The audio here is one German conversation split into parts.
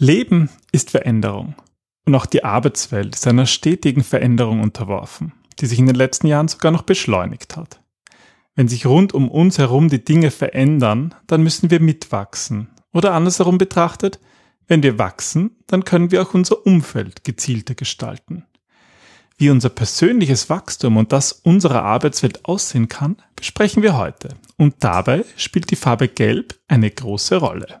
Leben ist Veränderung. Und auch die Arbeitswelt ist einer stetigen Veränderung unterworfen, die sich in den letzten Jahren sogar noch beschleunigt hat. Wenn sich rund um uns herum die Dinge verändern, dann müssen wir mitwachsen. Oder andersherum betrachtet, wenn wir wachsen, dann können wir auch unser Umfeld gezielter gestalten. Wie unser persönliches Wachstum und das unserer Arbeitswelt aussehen kann, besprechen wir heute. Und dabei spielt die Farbe Gelb eine große Rolle.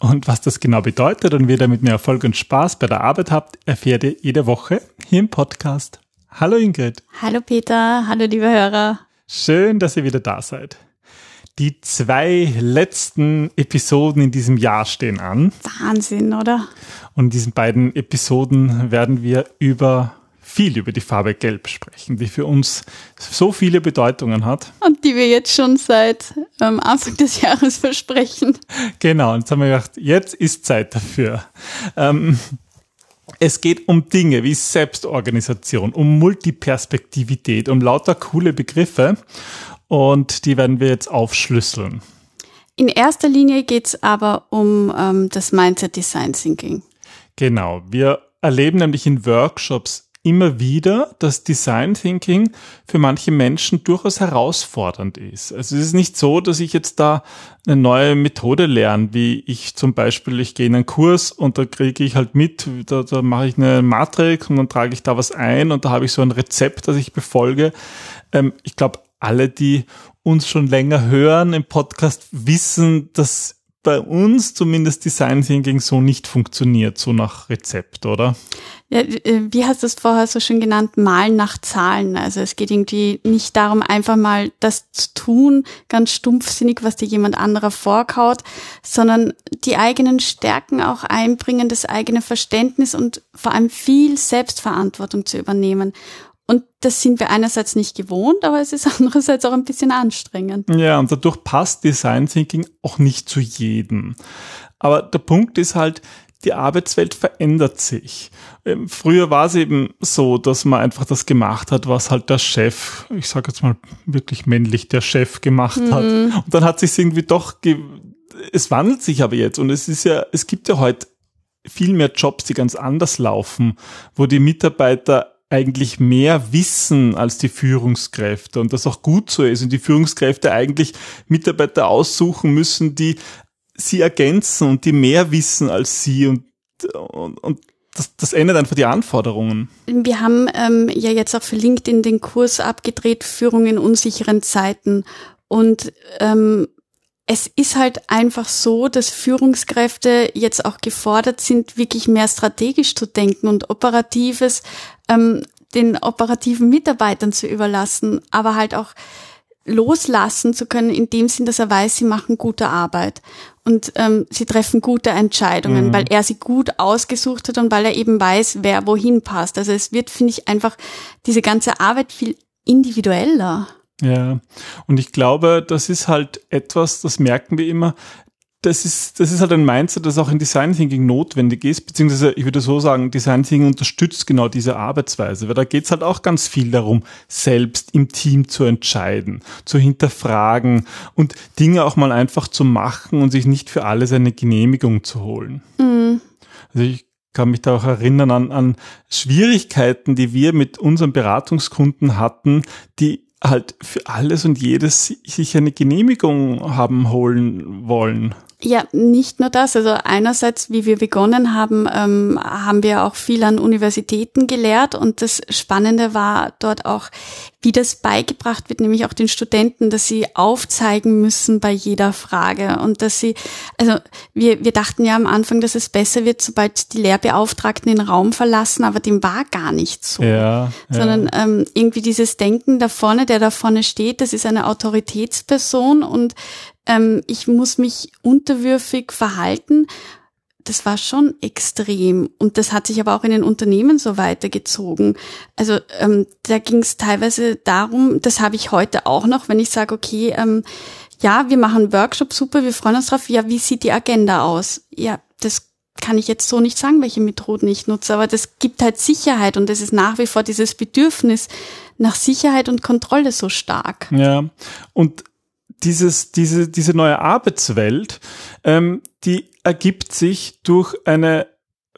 Und was das genau bedeutet und wie ihr damit mehr Erfolg und Spaß bei der Arbeit habt, erfährt ihr jede Woche hier im Podcast. Hallo Ingrid. Hallo Peter, hallo liebe Hörer. Schön, dass ihr wieder da seid. Die zwei letzten Episoden in diesem Jahr stehen an. Wahnsinn, oder? Und in diesen beiden Episoden werden wir über viel über die Farbe Gelb sprechen, die für uns so viele Bedeutungen hat. Und die wir jetzt schon seit ähm, Anfang des Jahres versprechen. Genau, und jetzt haben wir gedacht, jetzt ist Zeit dafür. Ähm, es geht um Dinge wie Selbstorganisation, um Multiperspektivität, um lauter coole Begriffe und die werden wir jetzt aufschlüsseln. In erster Linie geht es aber um ähm, das Mindset Design Thinking. Genau, wir erleben nämlich in Workshops immer wieder, dass Design Thinking für manche Menschen durchaus herausfordernd ist. Also es ist nicht so, dass ich jetzt da eine neue Methode lerne, wie ich zum Beispiel, ich gehe in einen Kurs und da kriege ich halt mit, da, da mache ich eine Matrix und dann trage ich da was ein und da habe ich so ein Rezept, das ich befolge. Ähm, ich glaube, alle, die uns schon länger hören im Podcast, wissen, dass bei uns zumindest Design Thinking so nicht funktioniert, so nach Rezept, oder? Ja, äh, wie hast du es vorher so schön genannt? Malen nach Zahlen. Also es geht irgendwie nicht darum, einfach mal das zu tun, ganz stumpfsinnig, was dir jemand anderer vorkaut, sondern die eigenen Stärken auch einbringen, das eigene Verständnis und vor allem viel Selbstverantwortung zu übernehmen. Und das sind wir einerseits nicht gewohnt, aber es ist andererseits auch ein bisschen anstrengend. Ja, und dadurch passt Design Thinking auch nicht zu jedem. Aber der Punkt ist halt, die Arbeitswelt verändert sich. Ähm, früher war es eben so, dass man einfach das gemacht hat, was halt der Chef, ich sage jetzt mal wirklich männlich, der Chef gemacht mhm. hat. Und dann hat sich irgendwie doch, es wandelt sich aber jetzt und es ist ja, es gibt ja heute viel mehr Jobs, die ganz anders laufen, wo die Mitarbeiter eigentlich mehr wissen als die Führungskräfte und das auch gut so ist und die Führungskräfte eigentlich Mitarbeiter aussuchen müssen, die sie ergänzen und die mehr wissen als sie und, und, und das, das ändert einfach die Anforderungen. Wir haben ähm, ja jetzt auch für LinkedIn den Kurs abgedreht, Führung in unsicheren Zeiten. Und ähm, es ist halt einfach so, dass Führungskräfte jetzt auch gefordert sind, wirklich mehr strategisch zu denken und operatives ähm, den operativen Mitarbeitern zu überlassen, aber halt auch loslassen zu können, in dem Sinn, dass er weiß, sie machen gute Arbeit und ähm, sie treffen gute Entscheidungen, mhm. weil er sie gut ausgesucht hat und weil er eben weiß, wer wohin passt. Also es wird, finde ich, einfach diese ganze Arbeit viel individueller. Ja, und ich glaube, das ist halt etwas, das merken wir immer, das ist, das ist halt ein Mindset, das auch in Design Thinking notwendig ist, beziehungsweise ich würde so sagen, Design Thinking unterstützt genau diese Arbeitsweise, weil da geht es halt auch ganz viel darum, selbst im Team zu entscheiden, zu hinterfragen und Dinge auch mal einfach zu machen und sich nicht für alles eine Genehmigung zu holen. Mhm. Also ich kann mich da auch erinnern an, an Schwierigkeiten, die wir mit unseren Beratungskunden hatten, die halt für alles und jedes sich eine Genehmigung haben holen wollen. Ja, nicht nur das. Also einerseits, wie wir begonnen haben, ähm, haben wir auch viel an Universitäten gelehrt und das Spannende war dort auch, wie das beigebracht wird, nämlich auch den Studenten, dass sie aufzeigen müssen bei jeder Frage und dass sie, also wir, wir dachten ja am Anfang, dass es besser wird, sobald die Lehrbeauftragten den Raum verlassen, aber dem war gar nicht so. Ja, Sondern ja. Ähm, irgendwie dieses Denken da vorne, der da vorne steht, das ist eine Autoritätsperson und ähm, ich muss mich unterwürfig verhalten das war schon extrem. Und das hat sich aber auch in den Unternehmen so weitergezogen. Also ähm, da ging es teilweise darum, das habe ich heute auch noch, wenn ich sage, okay, ähm, ja, wir machen Workshop, super, wir freuen uns drauf. Ja, wie sieht die Agenda aus? Ja, das kann ich jetzt so nicht sagen, welche Methoden ich nutze, aber das gibt halt Sicherheit und es ist nach wie vor dieses Bedürfnis nach Sicherheit und Kontrolle so stark. Ja, und dieses, diese, diese neue Arbeitswelt, ähm, die ergibt sich durch eine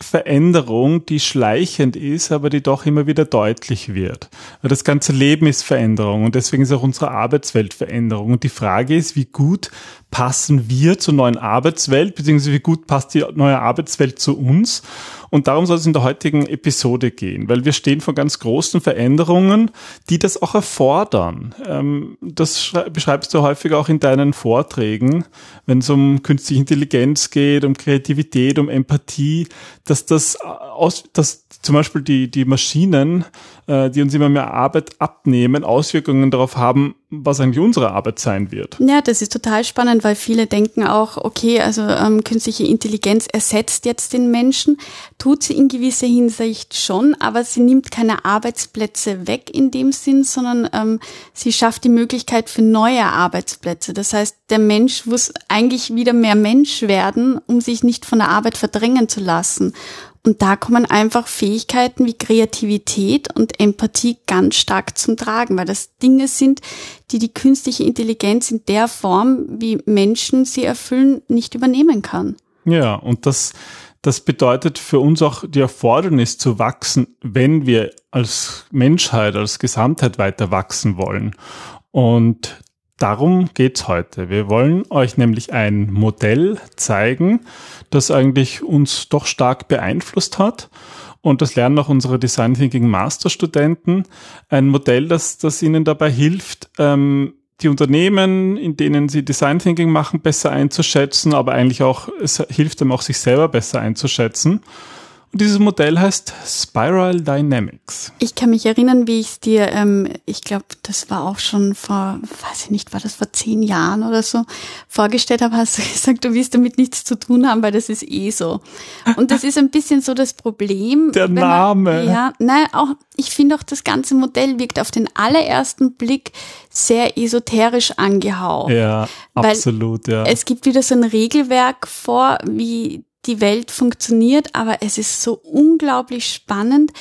Veränderung, die schleichend ist, aber die doch immer wieder deutlich wird. Weil das ganze Leben ist Veränderung und deswegen ist auch unsere Arbeitswelt Veränderung. Und die Frage ist, wie gut passen wir zur neuen Arbeitswelt, beziehungsweise wie gut passt die neue Arbeitswelt zu uns? Und darum soll es in der heutigen Episode gehen, weil wir stehen vor ganz großen Veränderungen, die das auch erfordern. Ähm, das beschreibst du häufig auch in deinen Vorträgen, wenn es um künstliche Intelligenz geht, um Kreativität, um Empathie, dass das aus, dass zum Beispiel die, die Maschinen, äh, die uns immer mehr Arbeit abnehmen, Auswirkungen darauf haben, was eigentlich unsere Arbeit sein wird. Ja, das ist total spannend, weil viele denken auch, okay, also ähm, künstliche Intelligenz ersetzt jetzt den Menschen, tut sie in gewisser Hinsicht schon, aber sie nimmt keine Arbeitsplätze weg in dem Sinn, sondern ähm, sie schafft die Möglichkeit für neue Arbeitsplätze. Das heißt, der Mensch muss eigentlich wieder mehr Mensch werden, um sich nicht von der Arbeit verdrängen zu lassen. Und da kommen einfach Fähigkeiten wie Kreativität und Empathie ganz stark zum Tragen, weil das Dinge sind, die die künstliche Intelligenz in der Form, wie Menschen sie erfüllen, nicht übernehmen kann. Ja, und das, das bedeutet für uns auch die Erfordernis zu wachsen, wenn wir als Menschheit, als Gesamtheit weiter wachsen wollen. Und darum geht's heute. Wir wollen euch nämlich ein Modell zeigen, das eigentlich uns doch stark beeinflusst hat. Und das lernen auch unsere Design Thinking Masterstudenten. Ein Modell, das, das ihnen dabei hilft, ähm, die Unternehmen, in denen sie Design Thinking machen, besser einzuschätzen, aber eigentlich auch, es hilft dem auch, sich selber besser einzuschätzen. Und dieses Modell heißt Spiral Dynamics. Ich kann mich erinnern, wie ich es dir, ähm, ich glaube, das war auch schon vor, weiß ich nicht, war das vor zehn Jahren oder so, vorgestellt habe, hast du gesagt, du willst damit nichts zu tun haben, weil das ist eh so. Und das ist ein bisschen so das Problem. Der Name. Man, ja, nein, auch, ich finde auch, das ganze Modell wirkt auf den allerersten Blick sehr esoterisch angehaucht. Ja, absolut, ja. Es gibt wieder so ein Regelwerk vor, wie die Welt funktioniert, aber es ist so unglaublich spannend,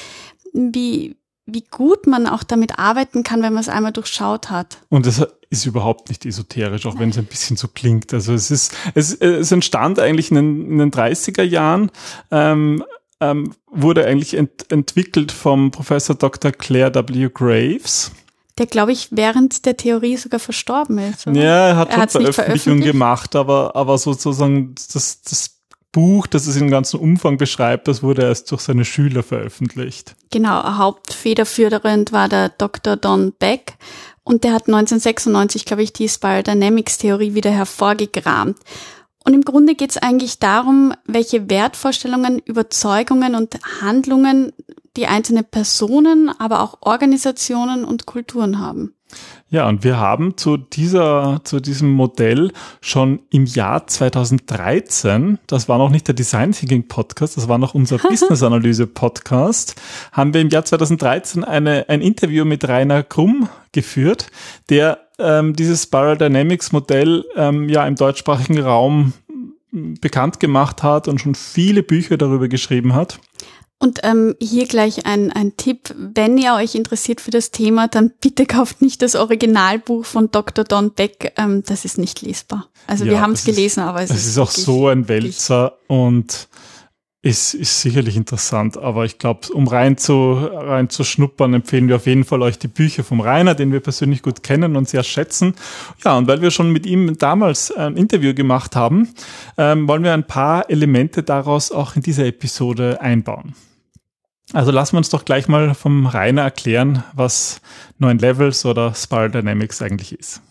wie, wie gut man auch damit arbeiten kann, wenn man es einmal durchschaut hat. Und es ist überhaupt nicht esoterisch, auch wenn es ein bisschen so klingt. Also es ist, es, es entstand eigentlich in den, in den 30er Jahren, ähm, ähm, wurde eigentlich ent, entwickelt vom Professor Dr. Claire W. Graves der, glaube ich, während der Theorie sogar verstorben ist. Oder? Ja, er hat er Veröffentlichungen gemacht, aber, aber sozusagen das, das Buch, das es im ganzen Umfang beschreibt, das wurde erst durch seine Schüler veröffentlicht. Genau, hauptfederführend war der Dr. Don Beck und der hat 1996, glaube ich, die Spiral Dynamics Theorie wieder hervorgekramt. Und im Grunde geht es eigentlich darum, welche Wertvorstellungen, Überzeugungen und Handlungen die einzelne Personen, aber auch Organisationen und Kulturen haben. Ja, und wir haben zu dieser, zu diesem Modell schon im Jahr 2013, das war noch nicht der Design Thinking Podcast, das war noch unser Business Analyse Podcast, haben wir im Jahr 2013 eine, ein Interview mit Rainer Krumm geführt, der ähm, dieses Spiral Dynamics Modell ähm, ja im deutschsprachigen Raum bekannt gemacht hat und schon viele Bücher darüber geschrieben hat. Und ähm, hier gleich ein, ein Tipp, wenn ihr euch interessiert für das Thema, dann bitte kauft nicht das Originalbuch von Dr. Don Beck, ähm, das ist nicht lesbar. Also ja, wir haben es gelesen, aber es, es ist, ist auch so ein Wälzer und ist, ist sicherlich interessant, aber ich glaube, um rein zu, rein zu schnuppern, empfehlen wir auf jeden Fall euch die Bücher vom Rainer, den wir persönlich gut kennen und sehr schätzen. Ja, und weil wir schon mit ihm damals ein Interview gemacht haben, ähm, wollen wir ein paar Elemente daraus auch in dieser Episode einbauen. Also lassen wir uns doch gleich mal vom Rainer erklären, was Neuen Levels oder Spiral Dynamics eigentlich ist.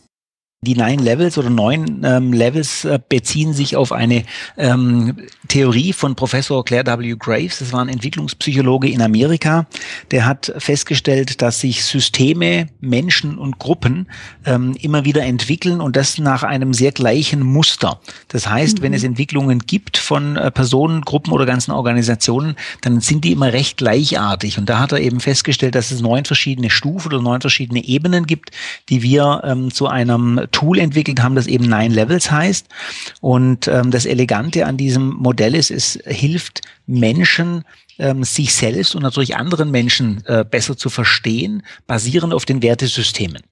Die Nine Levels oder neun ähm, Levels äh, beziehen sich auf eine ähm, Theorie von Professor Claire W. Graves. Das war ein Entwicklungspsychologe in Amerika. Der hat festgestellt, dass sich Systeme, Menschen und Gruppen ähm, immer wieder entwickeln und das nach einem sehr gleichen Muster. Das heißt, mhm. wenn es Entwicklungen gibt von äh, Personen, Gruppen oder ganzen Organisationen, dann sind die immer recht gleichartig. Und da hat er eben festgestellt, dass es neun verschiedene Stufen oder neun verschiedene Ebenen gibt, die wir ähm, zu einem Tool entwickelt haben, das eben Nine Levels heißt. Und ähm, das Elegante an diesem Modell ist, es hilft Menschen, ähm, sich selbst und natürlich anderen Menschen äh, besser zu verstehen, basierend auf den Wertesystemen.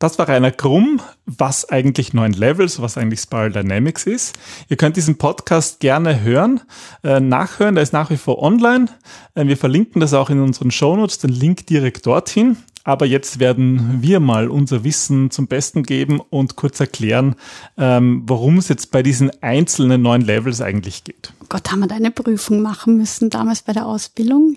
Das war Rainer Krumm, was eigentlich neun Levels, was eigentlich Spiral Dynamics ist. Ihr könnt diesen Podcast gerne hören, äh, nachhören, der ist nach wie vor online. Äh, wir verlinken das auch in unseren Shownotes, den Link direkt dorthin. Aber jetzt werden wir mal unser Wissen zum Besten geben und kurz erklären, ähm, worum es jetzt bei diesen einzelnen neuen Levels eigentlich geht. Gott, haben wir da eine Prüfung machen müssen damals bei der Ausbildung?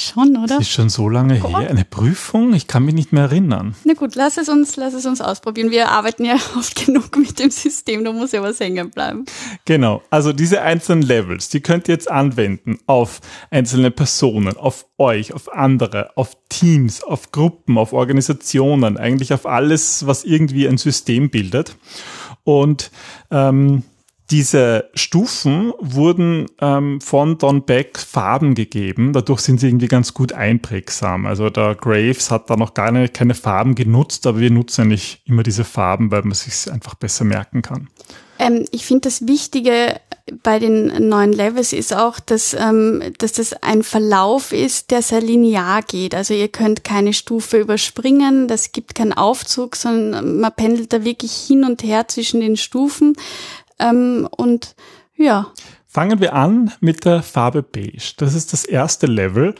Schon, oder? Das ist schon so lange Komm. her. Eine Prüfung? Ich kann mich nicht mehr erinnern. Na gut, lass es uns, lass es uns ausprobieren. Wir arbeiten ja oft genug mit dem System, da muss ja was hängen bleiben. Genau. Also diese einzelnen Levels, die könnt ihr jetzt anwenden auf einzelne Personen, auf euch, auf andere, auf Teams, auf Gruppen, auf Organisationen, eigentlich auf alles, was irgendwie ein System bildet. Und ähm, diese Stufen wurden ähm, von Don Beck Farben gegeben. Dadurch sind sie irgendwie ganz gut einprägsam. Also der Graves hat da noch gar nicht, keine Farben genutzt, aber wir nutzen eigentlich immer diese Farben, weil man sich einfach besser merken kann. Ähm, ich finde das Wichtige bei den neuen Levels ist auch, dass, ähm, dass das ein Verlauf ist, der sehr linear geht. Also ihr könnt keine Stufe überspringen, das gibt keinen Aufzug, sondern man pendelt da wirklich hin und her zwischen den Stufen. Ähm, und ja. Fangen wir an mit der Farbe Beige. Das ist das erste Level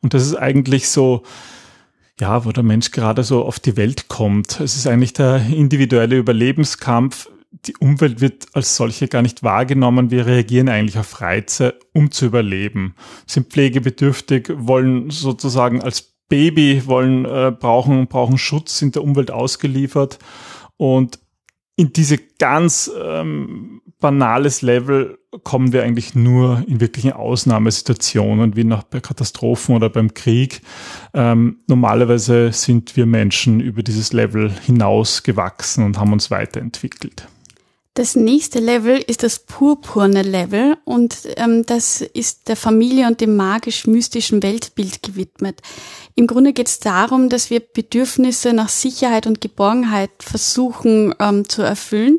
und das ist eigentlich so, ja, wo der Mensch gerade so auf die Welt kommt. Es ist eigentlich der individuelle Überlebenskampf. Die Umwelt wird als solche gar nicht wahrgenommen. Wir reagieren eigentlich auf Reize, um zu überleben. Sind pflegebedürftig, wollen sozusagen als Baby wollen äh, brauchen brauchen Schutz, sind der Umwelt ausgeliefert und in diese ganz ähm, banales Level kommen wir eigentlich nur in wirklichen Ausnahmesituationen, wie nach bei Katastrophen oder beim Krieg. Ähm, normalerweise sind wir Menschen über dieses Level hinaus gewachsen und haben uns weiterentwickelt. Das nächste Level ist das purpurne Level und ähm, das ist der Familie und dem magisch-mystischen Weltbild gewidmet. Im Grunde geht es darum, dass wir Bedürfnisse nach Sicherheit und Geborgenheit versuchen ähm, zu erfüllen.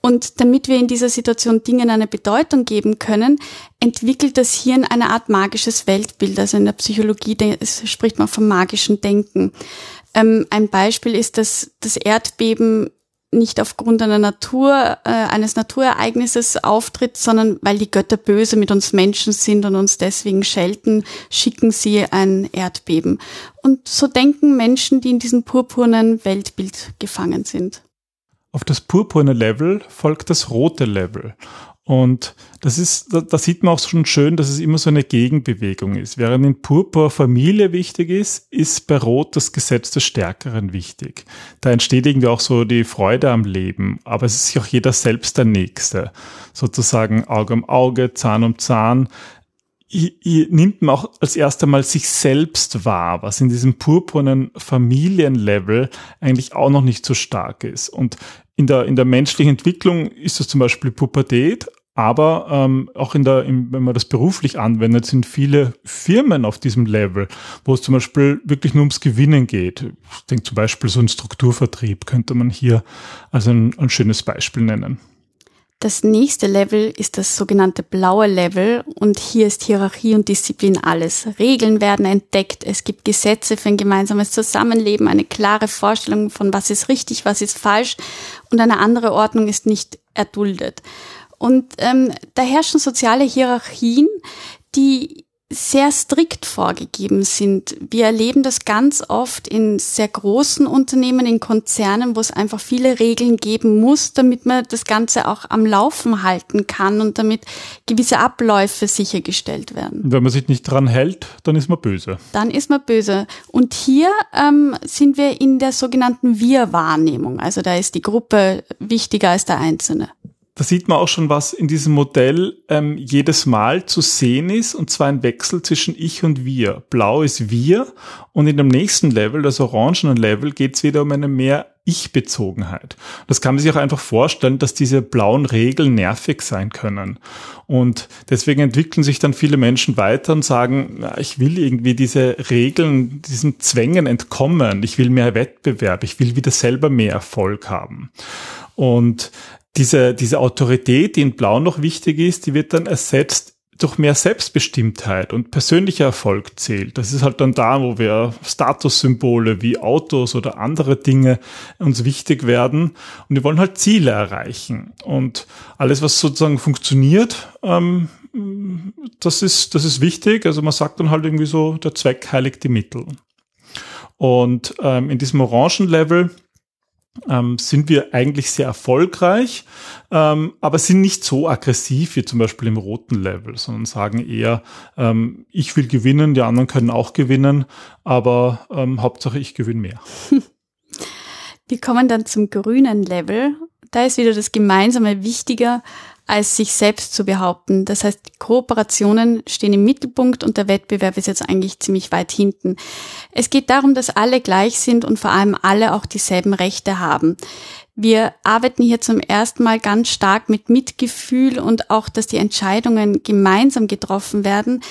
Und damit wir in dieser Situation Dingen eine Bedeutung geben können, entwickelt das Hirn eine Art magisches Weltbild. Also in der Psychologie spricht man vom magischen Denken. Ähm, ein Beispiel ist, dass das Erdbeben nicht aufgrund einer Natur, äh, eines Naturereignisses auftritt, sondern weil die Götter böse mit uns Menschen sind und uns deswegen schelten, schicken sie ein Erdbeben. Und so denken Menschen, die in diesem purpurnen Weltbild gefangen sind. Auf das purpurne Level folgt das rote Level. Und das ist, da, da, sieht man auch schon schön, dass es immer so eine Gegenbewegung ist. Während in Purpur Familie wichtig ist, ist bei Rot das Gesetz des Stärkeren wichtig. Da entsteht irgendwie auch so die Freude am Leben, aber es ist sich auch jeder selbst der Nächste. Sozusagen Auge um Auge, Zahn um Zahn. Hier, hier nimmt man auch als erst einmal sich selbst wahr, was in diesem purpurnen Familienlevel eigentlich auch noch nicht so stark ist. Und in der, in der menschlichen Entwicklung ist das zum Beispiel Pubertät, aber ähm, auch in der, in, wenn man das beruflich anwendet, sind viele Firmen auf diesem Level, wo es zum Beispiel wirklich nur ums Gewinnen geht. Ich denke zum Beispiel so ein Strukturvertrieb könnte man hier als ein, ein schönes Beispiel nennen. Das nächste Level ist das sogenannte blaue Level und hier ist Hierarchie und Disziplin alles. Regeln werden entdeckt, es gibt Gesetze für ein gemeinsames Zusammenleben, eine klare Vorstellung von was ist richtig, was ist falsch und eine andere Ordnung ist nicht erduldet. Und ähm, da herrschen soziale Hierarchien, die sehr strikt vorgegeben sind. Wir erleben das ganz oft in sehr großen Unternehmen, in Konzernen, wo es einfach viele Regeln geben muss, damit man das Ganze auch am Laufen halten kann und damit gewisse Abläufe sichergestellt werden. Wenn man sich nicht dran hält, dann ist man böse. Dann ist man böse. Und hier ähm, sind wir in der sogenannten Wir-Wahrnehmung. Also da ist die Gruppe wichtiger als der Einzelne da sieht man auch schon, was in diesem Modell ähm, jedes Mal zu sehen ist, und zwar ein Wechsel zwischen ich und wir. Blau ist wir und in dem nächsten Level, das orangenen Level, geht es wieder um eine mehr Ich-Bezogenheit. Das kann man sich auch einfach vorstellen, dass diese blauen Regeln nervig sein können. Und deswegen entwickeln sich dann viele Menschen weiter und sagen, ich will irgendwie diese Regeln, diesen Zwängen entkommen. Ich will mehr Wettbewerb. Ich will wieder selber mehr Erfolg haben. Und diese, diese Autorität, die in Blau noch wichtig ist, die wird dann ersetzt durch mehr Selbstbestimmtheit und persönlicher Erfolg zählt. Das ist halt dann da, wo wir Statussymbole wie Autos oder andere Dinge uns wichtig werden und wir wollen halt Ziele erreichen. Und alles, was sozusagen funktioniert, ähm, das ist, das ist wichtig. Also man sagt dann halt irgendwie so, der Zweck heiligt die Mittel. Und ähm, in diesem orangen Level ähm, sind wir eigentlich sehr erfolgreich, ähm, aber sind nicht so aggressiv wie zum Beispiel im roten Level, sondern sagen eher, ähm, ich will gewinnen, die anderen können auch gewinnen, aber ähm, Hauptsache ich gewinne mehr. Wir kommen dann zum grünen Level. Da ist wieder das Gemeinsame wichtiger als sich selbst zu behaupten. Das heißt, Kooperationen stehen im Mittelpunkt und der Wettbewerb ist jetzt eigentlich ziemlich weit hinten. Es geht darum, dass alle gleich sind und vor allem alle auch dieselben Rechte haben. Wir arbeiten hier zum ersten Mal ganz stark mit Mitgefühl und auch, dass die Entscheidungen gemeinsam getroffen werden.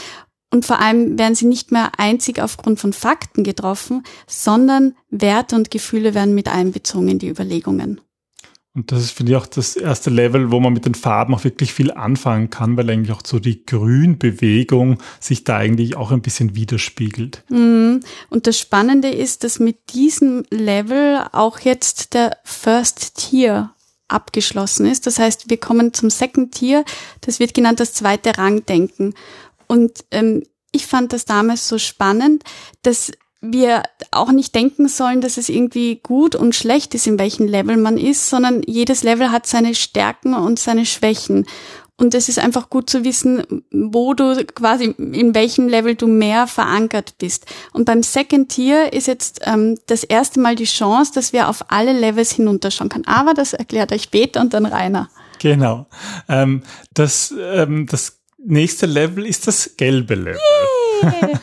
Und vor allem werden sie nicht mehr einzig aufgrund von Fakten getroffen, sondern Werte und Gefühle werden mit einbezogen in die Überlegungen. Und das ist, finde ich, auch das erste Level, wo man mit den Farben auch wirklich viel anfangen kann, weil eigentlich auch so die Grünbewegung sich da eigentlich auch ein bisschen widerspiegelt. Mhm. Und das Spannende ist, dass mit diesem Level auch jetzt der First Tier abgeschlossen ist. Das heißt, wir kommen zum Second Tier. Das wird genannt das zweite Rangdenken. Und ähm, ich fand das damals so spannend, dass wir auch nicht denken sollen, dass es irgendwie gut und schlecht ist, in welchem Level man ist, sondern jedes Level hat seine Stärken und seine Schwächen. Und es ist einfach gut zu wissen, wo du quasi, in welchem Level du mehr verankert bist. Und beim Second Tier ist jetzt ähm, das erste Mal die Chance, dass wir auf alle Levels hinunterschauen können. Aber das erklärt euch Peter und dann Rainer. Genau. Ähm, das, ähm, das nächste Level ist das gelbe Level. Yeah.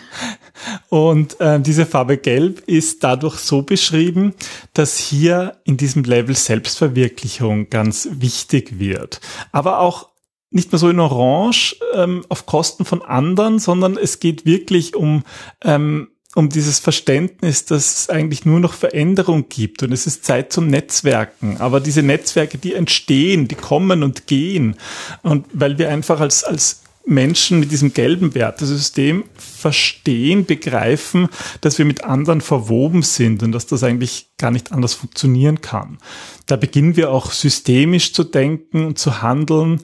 Und äh, diese Farbe Gelb ist dadurch so beschrieben, dass hier in diesem Level Selbstverwirklichung ganz wichtig wird. Aber auch nicht mehr so in Orange ähm, auf Kosten von anderen, sondern es geht wirklich um ähm, um dieses Verständnis, dass es eigentlich nur noch Veränderung gibt und es ist Zeit zum Netzwerken. Aber diese Netzwerke, die entstehen, die kommen und gehen. Und weil wir einfach als, als Menschen mit diesem gelben Wertesystem verstehen, begreifen, dass wir mit anderen verwoben sind und dass das eigentlich gar nicht anders funktionieren kann. Da beginnen wir auch systemisch zu denken und zu handeln.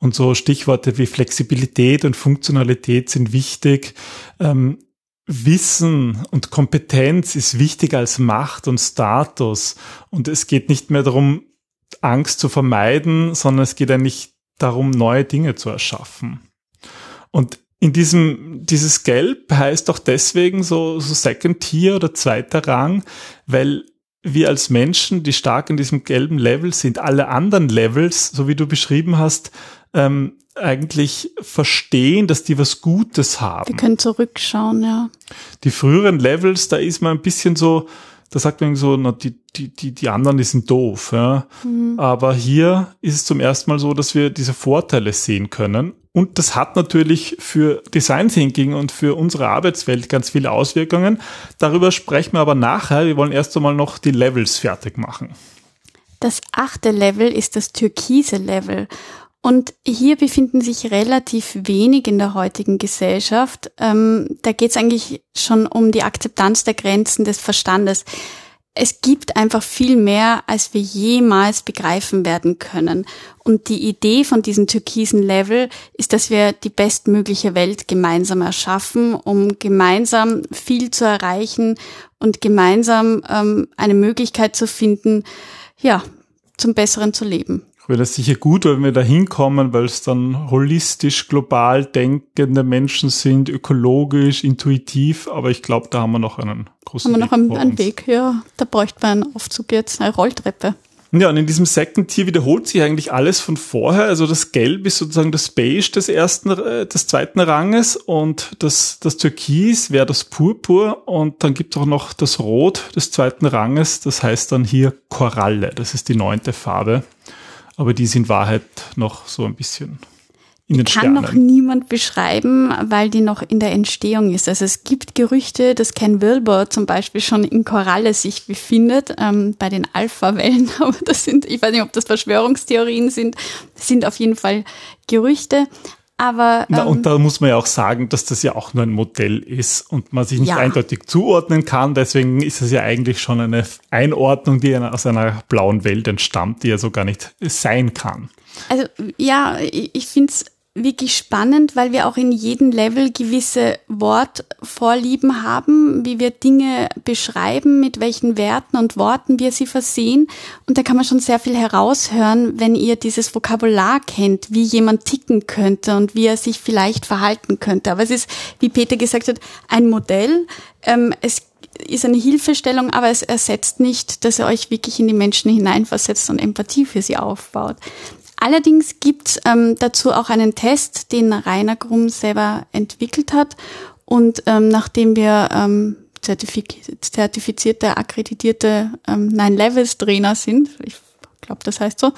Und so Stichworte wie Flexibilität und Funktionalität sind wichtig. Ähm, Wissen und Kompetenz ist wichtiger als Macht und Status. Und es geht nicht mehr darum, Angst zu vermeiden, sondern es geht eigentlich darum, neue Dinge zu erschaffen. Und in diesem, dieses Gelb heißt auch deswegen so, so Second Tier oder zweiter Rang, weil wir als Menschen, die stark in diesem gelben Level sind, alle anderen Levels, so wie du beschrieben hast, ähm, eigentlich verstehen, dass die was Gutes haben. Wir können zurückschauen, ja. Die früheren Levels, da ist man ein bisschen so, da sagt man so, na, die, die, die, die anderen, die sind doof. Ja. Mhm. Aber hier ist es zum ersten Mal so, dass wir diese Vorteile sehen können und das hat natürlich für Design Thinking und für unsere Arbeitswelt ganz viele Auswirkungen. Darüber sprechen wir aber nachher. Wir wollen erst einmal noch die Levels fertig machen. Das achte Level ist das türkise Level. Und hier befinden sich relativ wenig in der heutigen Gesellschaft. Ähm, da geht es eigentlich schon um die Akzeptanz der Grenzen des Verstandes. es gibt einfach viel mehr, als wir jemals begreifen werden können. Und die Idee von diesem türkisen Level ist, dass wir die bestmögliche Welt gemeinsam erschaffen, um gemeinsam viel zu erreichen und gemeinsam ähm, eine Möglichkeit zu finden, ja, zum Besseren zu leben wäre das sicher gut, wenn wir da hinkommen, weil es dann holistisch, global denkende Menschen sind, ökologisch, intuitiv, aber ich glaube, da haben wir noch einen großen Weg. Haben wir noch einen, einen Weg, ja. Da bräuchte man einen Aufzug jetzt, eine Rolltreppe. Ja, und in diesem Second Tier wiederholt sich eigentlich alles von vorher. Also das Gelb ist sozusagen das Beige des ersten, äh, des zweiten Ranges und das, das Türkis wäre das Purpur und dann gibt es auch noch das Rot des zweiten Ranges. Das heißt dann hier Koralle. Das ist die neunte Farbe aber die sind in Wahrheit noch so ein bisschen in den Kann noch niemand beschreiben, weil die noch in der Entstehung ist. Also es gibt Gerüchte, dass Ken Wilbur zum Beispiel schon in Koralle sich befindet, ähm, bei den Alpha-Wellen. Aber das sind, ich weiß nicht, ob das Verschwörungstheorien sind, das sind auf jeden Fall Gerüchte. Aber, Na, und ähm, da muss man ja auch sagen, dass das ja auch nur ein Modell ist und man sich nicht ja. eindeutig zuordnen kann. Deswegen ist es ja eigentlich schon eine Einordnung, die aus einer blauen Welt entstammt, die ja so gar nicht sein kann. Also ja, ich finde es wirklich spannend, weil wir auch in jedem Level gewisse Wortvorlieben haben, wie wir Dinge beschreiben, mit welchen Werten und Worten wir sie versehen. Und da kann man schon sehr viel heraushören, wenn ihr dieses Vokabular kennt, wie jemand ticken könnte und wie er sich vielleicht verhalten könnte. Aber es ist, wie Peter gesagt hat, ein Modell. Ähm, es ist eine Hilfestellung, aber es ersetzt nicht, dass er euch wirklich in die Menschen hineinversetzt und Empathie für sie aufbaut. Allerdings gibt ähm, dazu auch einen Test, den Rainer Grumm selber entwickelt hat. Und ähm, nachdem wir ähm, zertifizierte, akkreditierte ähm, Nine-Levels-Trainer sind, ich glaube, das heißt so,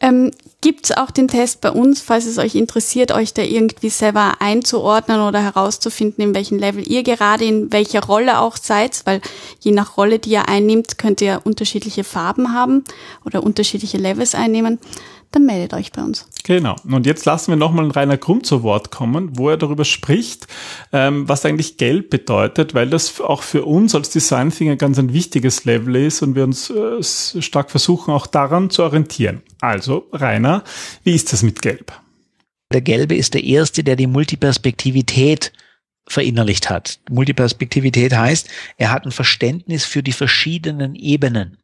ähm, gibt es auch den Test bei uns, falls es euch interessiert, euch da irgendwie selber einzuordnen oder herauszufinden, in welchem Level ihr gerade in welcher Rolle auch seid, weil je nach Rolle, die ihr einnimmt, könnt ihr unterschiedliche Farben haben oder unterschiedliche Levels einnehmen dann meldet euch bei uns. Genau. Und jetzt lassen wir nochmal Rainer Krumm zu Wort kommen, wo er darüber spricht, ähm, was eigentlich Geld bedeutet, weil das auch für uns als Design Thinker ganz ein wichtiges Level ist und wir uns äh, stark versuchen, auch daran zu orientieren. Also, Rainer, wie ist das mit Gelb? Der Gelbe ist der Erste, der die Multiperspektivität verinnerlicht hat. Multiperspektivität heißt, er hat ein Verständnis für die verschiedenen Ebenen.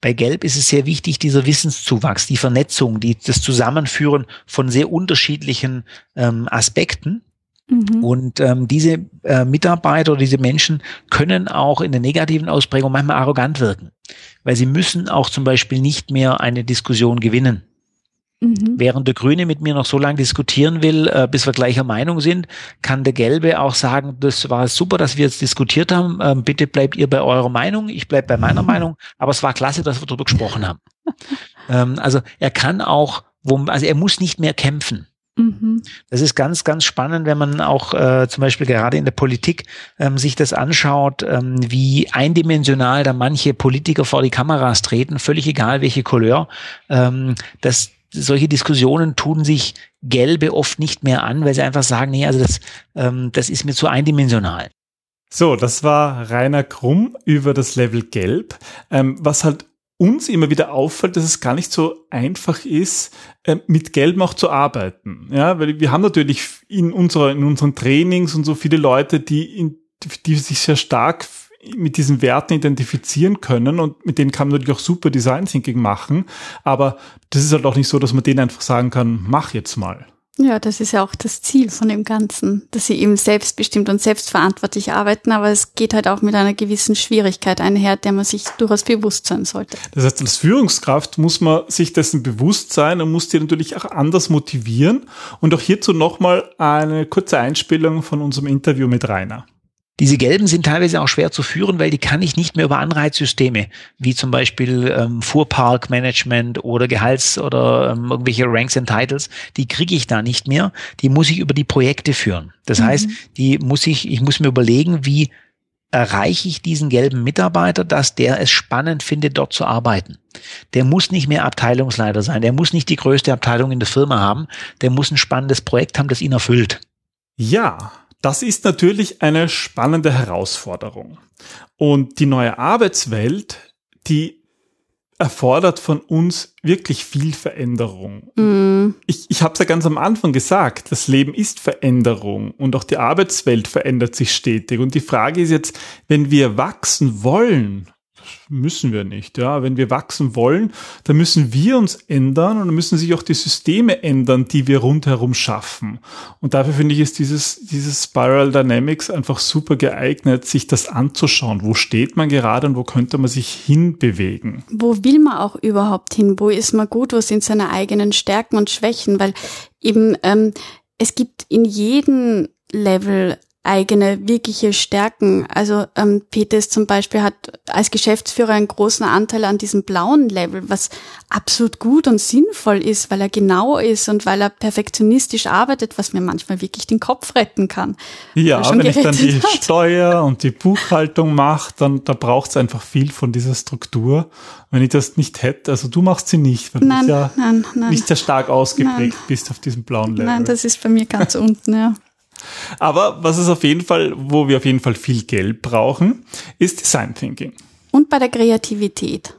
Bei Gelb ist es sehr wichtig, dieser Wissenszuwachs, die Vernetzung, die, das Zusammenführen von sehr unterschiedlichen ähm, Aspekten. Mhm. Und ähm, diese äh, Mitarbeiter oder diese Menschen können auch in der negativen Ausprägung manchmal arrogant wirken, weil sie müssen auch zum Beispiel nicht mehr eine Diskussion gewinnen. Mhm. Während der Grüne mit mir noch so lange diskutieren will, äh, bis wir gleicher Meinung sind, kann der Gelbe auch sagen, das war super, dass wir jetzt diskutiert haben. Ähm, bitte bleibt ihr bei eurer Meinung, ich bleib bei meiner mhm. Meinung. Aber es war klasse, dass wir darüber gesprochen haben. ähm, also er kann auch, wo, also er muss nicht mehr kämpfen. Mhm. Das ist ganz, ganz spannend, wenn man auch äh, zum Beispiel gerade in der Politik ähm, sich das anschaut, ähm, wie eindimensional da manche Politiker vor die Kameras treten, völlig egal welche Couleur. Ähm, das solche Diskussionen tun sich Gelbe oft nicht mehr an, weil sie einfach sagen, nee, also das, ähm, das ist mir zu eindimensional. So, das war Rainer Krumm über das Level Gelb. Ähm, was halt uns immer wieder auffällt, dass es gar nicht so einfach ist, äh, mit Gelben auch zu arbeiten. Ja, weil wir haben natürlich in unserer, in unseren Trainings und so viele Leute, die in, die sich sehr stark mit diesen Werten identifizieren können und mit denen kann man natürlich auch super Design Thinking machen. Aber das ist halt auch nicht so, dass man denen einfach sagen kann, mach jetzt mal. Ja, das ist ja auch das Ziel von dem Ganzen, dass sie eben selbstbestimmt und selbstverantwortlich arbeiten, aber es geht halt auch mit einer gewissen Schwierigkeit einher, der man sich durchaus bewusst sein sollte. Das heißt, als Führungskraft muss man sich dessen bewusst sein und muss die natürlich auch anders motivieren. Und auch hierzu nochmal eine kurze Einspielung von unserem Interview mit Rainer. Diese gelben sind teilweise auch schwer zu führen, weil die kann ich nicht mehr über Anreizsysteme, wie zum Beispiel ähm, Fuhrparkmanagement oder Gehalts- oder ähm, irgendwelche Ranks and Titles, die kriege ich da nicht mehr. Die muss ich über die Projekte führen. Das mhm. heißt, die muss ich, ich muss mir überlegen, wie erreiche ich diesen gelben Mitarbeiter, dass der es spannend findet, dort zu arbeiten. Der muss nicht mehr Abteilungsleiter sein, der muss nicht die größte Abteilung in der Firma haben, der muss ein spannendes Projekt haben, das ihn erfüllt. Ja, Das ist natürlich eine spannende Herausforderung. Und die neue Arbeitswelt, die erfordert von uns wirklich viel Veränderung. Mm. Ich, ich habe es ja ganz am Anfang gesagt, das Leben ist Veränderung und auch die Arbeitswelt verändert sich stetig. Und die Frage ist jetzt, wenn wir wachsen wollen müssen wir nicht. Ja, wenn wir wachsen wollen, dann müssen wir uns ändern und dann müssen sich auch die Systeme ändern, die wir rundherum schaffen. Und dafür finde ich, ist dieses, dieses Spiral Dynamics einfach super geeignet, sich das anzuschauen. Wo steht man gerade und wo könnte man sich hinbewegen? Wo will man auch überhaupt hin? Wo ist man gut? Wo sind seine eigenen Stärken und Schwächen? Weil eben, ähm, es gibt in jedem Level eigene wirkliche Stärken. Also ähm, Peters zum Beispiel hat als Geschäftsführer einen großen Anteil an diesem blauen Level, was absolut gut und sinnvoll ist, weil er genau ist und weil er perfektionistisch arbeitet, was mir manchmal wirklich den Kopf retten kann. Ja, wenn ich dann die hat. Steuer und die Buchhaltung mache, dann da braucht es einfach viel von dieser Struktur. Wenn ich das nicht hätte, also du machst sie nicht, weil nein, du ja nein, nein, nicht sehr stark ausgeprägt bist auf diesem blauen Level. Nein, das ist bei mir ganz unten, ja. Aber was es auf jeden Fall, wo wir auf jeden Fall viel Geld brauchen, ist Design Thinking. Und bei der Kreativität.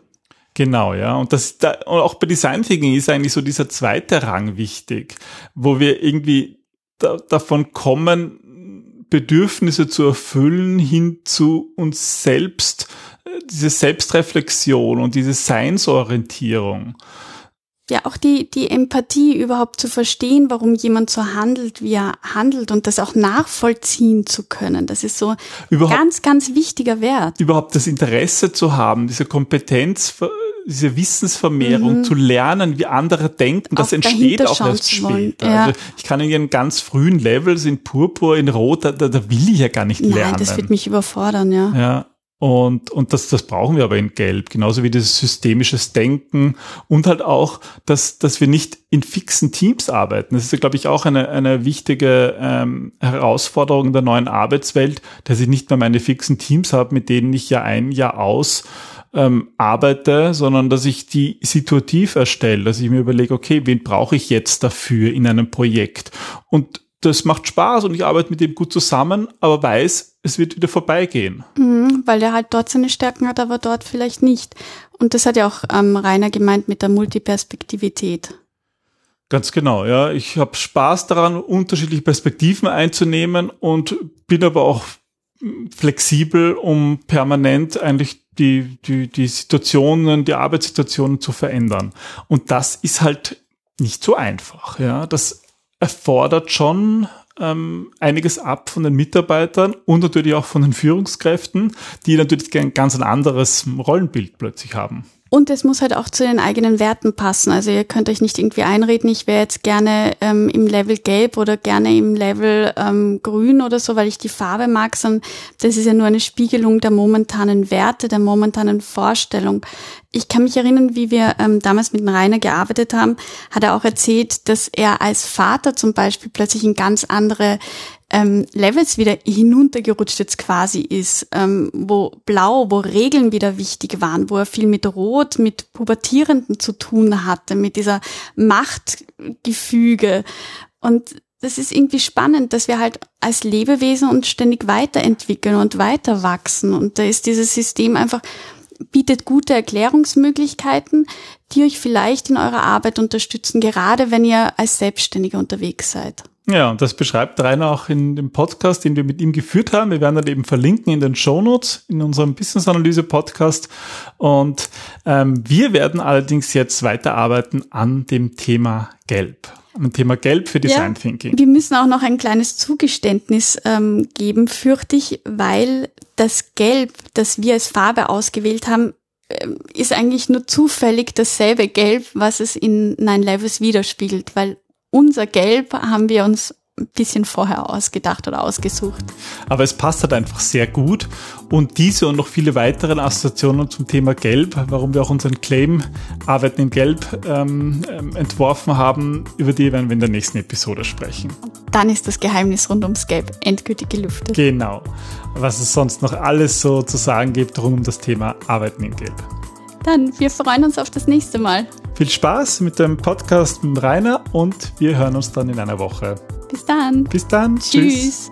Genau, ja. Und das da, und auch bei Design Thinking ist eigentlich so dieser zweite Rang wichtig, wo wir irgendwie da, davon kommen, Bedürfnisse zu erfüllen hin zu uns selbst, äh, diese Selbstreflexion und diese Seinsorientierung ja auch die, die Empathie überhaupt zu verstehen, warum jemand so handelt, wie er handelt und das auch nachvollziehen zu können. Das ist so überhaupt, ganz, ganz wichtiger Wert. Überhaupt das Interesse zu haben, diese Kompetenz, diese Wissensvermehrung mhm. zu lernen, wie andere denken, das auch entsteht auch erst später. Ja. Also ich kann in ganz frühen Levels in Purpur, in Rot, da, da will ich ja gar nicht Nein, lernen. das wird mich überfordern, ja. Ja, und, und das, das brauchen wir aber in Gelb, genauso wie dieses systemisches Denken und halt auch, dass, dass wir nicht in fixen Teams arbeiten. Das ist, glaube ich, auch eine, eine wichtige ähm, Herausforderung der neuen Arbeitswelt, dass ich nicht mehr meine fixen Teams habe, mit denen ich ja ein Jahr aus ähm, arbeite, sondern dass ich die situativ erstelle, dass ich mir überlege, okay, wen brauche ich jetzt dafür in einem Projekt? Und das macht Spaß und ich arbeite mit dem gut zusammen, aber weiß, es wird wieder vorbeigehen. Mhm, weil der halt dort seine Stärken hat, aber dort vielleicht nicht. Und das hat ja auch ähm, Rainer gemeint mit der Multiperspektivität. Ganz genau, ja. Ich habe Spaß daran, unterschiedliche Perspektiven einzunehmen und bin aber auch flexibel, um permanent eigentlich die, die, die Situationen, die Arbeitssituationen zu verändern. Und das ist halt nicht so einfach, ja. Das erfordert schon ähm, einiges ab von den Mitarbeitern und natürlich auch von den Führungskräften, die natürlich ein ganz anderes Rollenbild plötzlich haben. Und es muss halt auch zu den eigenen Werten passen. Also ihr könnt euch nicht irgendwie einreden, ich wäre jetzt gerne ähm, im Level gelb oder gerne im Level ähm, grün oder so, weil ich die Farbe mag, sondern das ist ja nur eine Spiegelung der momentanen Werte, der momentanen Vorstellung. Ich kann mich erinnern, wie wir ähm, damals mit dem Rainer gearbeitet haben, hat er auch erzählt, dass er als Vater zum Beispiel plötzlich in ganz andere ähm, Levels wieder hinuntergerutscht jetzt quasi ist, ähm, wo blau, wo Regeln wieder wichtig waren, wo er viel mit Rot, mit Pubertierenden zu tun hatte, mit dieser Machtgefüge. Und das ist irgendwie spannend, dass wir halt als Lebewesen uns ständig weiterentwickeln und weiter wachsen. Und da ist dieses System einfach, bietet gute Erklärungsmöglichkeiten, die euch vielleicht in eurer Arbeit unterstützen, gerade wenn ihr als Selbstständiger unterwegs seid. Ja, und das beschreibt Rainer auch in dem Podcast, den wir mit ihm geführt haben. Wir werden dann eben verlinken in den Shownotes in unserem Business Analyse Podcast. Und ähm, wir werden allerdings jetzt weiterarbeiten an dem Thema Gelb. Am Thema Gelb für Design ja, Thinking. Wir müssen auch noch ein kleines Zugeständnis ähm, geben, fürchte ich, weil das Gelb, das wir als Farbe ausgewählt haben, ähm, ist eigentlich nur zufällig dasselbe Gelb, was es in Nine Levels widerspiegelt, weil unser Gelb haben wir uns ein bisschen vorher ausgedacht oder ausgesucht. Aber es passt halt einfach sehr gut. Und diese und noch viele weitere Assoziationen zum Thema Gelb, warum wir auch unseren Claim Arbeiten in Gelb ähm, ähm, entworfen haben, über die werden wir in der nächsten Episode sprechen. Dann ist das Geheimnis rund ums Gelb endgültig gelüftet. Genau. Was es sonst noch alles so zu sagen gibt rund um das Thema Arbeiten in Gelb. Dann, wir freuen uns auf das nächste Mal. Viel Spaß mit dem Podcast mit Rainer und wir hören uns dann in einer Woche. Bis dann. Bis dann. Tschüss. Tschüss.